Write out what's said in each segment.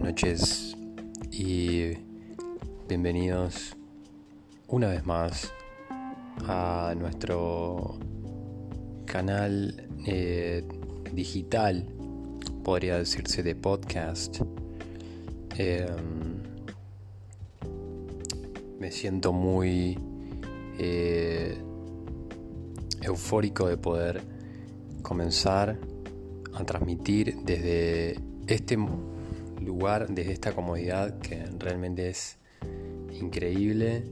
noches y bienvenidos una vez más a nuestro canal eh, digital, podría decirse de podcast. Em, me siento muy eh, eufórico de poder comenzar a transmitir desde este lugar, desde esta comodidad que realmente es increíble,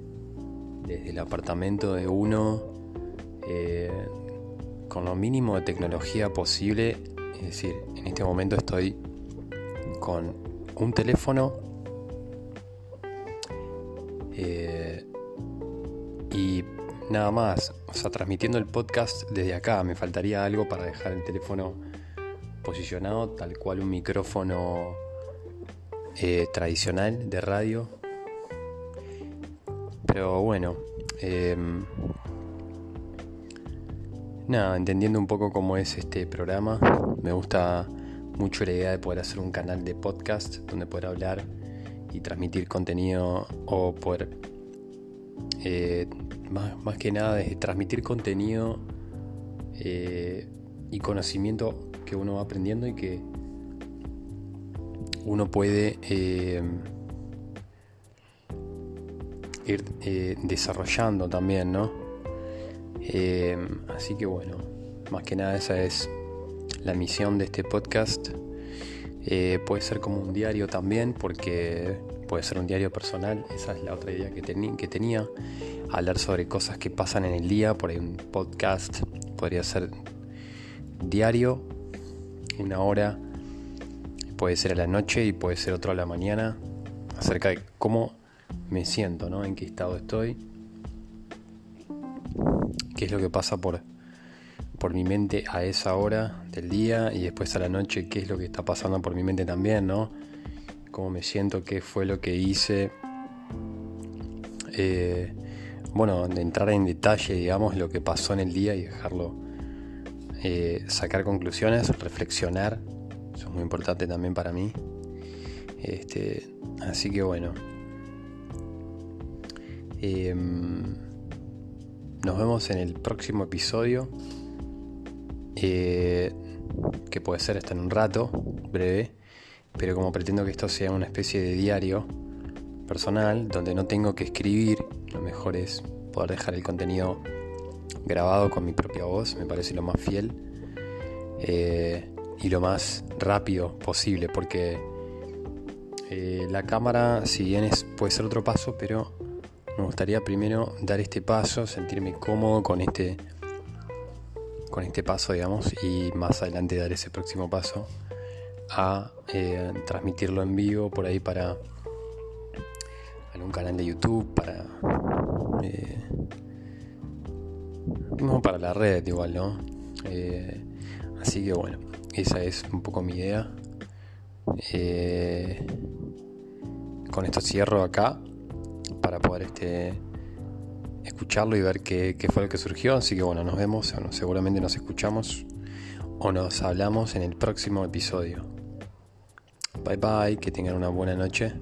desde el apartamento de uno, eh, con lo mínimo de tecnología posible. Es decir, en este momento estoy con un teléfono eh, y nada más, o sea, transmitiendo el podcast desde acá. Me faltaría algo para dejar el teléfono posicionado tal cual un micrófono eh, tradicional de radio. Pero bueno, em, nada, entendiendo un poco cómo es este programa, me gusta mucho la idea de poder hacer un canal de podcast donde poder hablar y transmitir contenido o poder, eh, más, que nada, de transmitir contenido eh, y conocimiento que uno va aprendiendo y que uno puede eh, ir eh, desarrollando también, ¿no? Eh, así que bueno, más que nada esa es la misión de este podcast. puede ser como un diario también, porque puede ser un diario personal, esa es la otra idea que, que tenía, hablar sobre cosas que pasan en el día, por ahí un podcast podría ser diario, una hora puede ser a la noche y puede ser otro a la mañana, acerca de cómo me siento, ¿no? En qué estado estoy, qué es lo que pasa por, por mi mente a esa hora del día y después a la noche, qué es lo que está pasando por mi mente también, ¿no? Cómo me siento, qué fue lo que hice. Eh, bueno, de entrar en detalle, digamos, lo que pasó en el día y dejarlo eh, sacar conclusiones, reflexionar eso es muy importante también para mí. Este, así que bueno. Em, nos vemos en el próximo episodio. Eh, que puede ser hasta en un rato, breve. Pero como pretendo que esto sea una especie de diario personal, donde no tengo que escribir, lo mejor es poder dejar el contenido grabado con mi propia voz, me parece lo más fiel. Eh, y lo más rápido posible, porque eh, la cámara, si bien es, puede ser otro paso, pero me gustaría primero dar este paso, sentirme cómodo con este, con este paso, digamos, y más adelante dar ese próximo paso a eh, transmitirlo en vivo por ahí para algún canal de YouTube, para eh, para la red igual, ¿no? así que bueno. Esa es un poco mi idea. Eh, con esto cierro acá para poder este, escucharlo y ver qué, fue lo que surgió. Así que bueno, nos vemos, seguramente nos escuchamos o nos hablamos en el próximo episodio. Bye bye, que tengan una buena noche.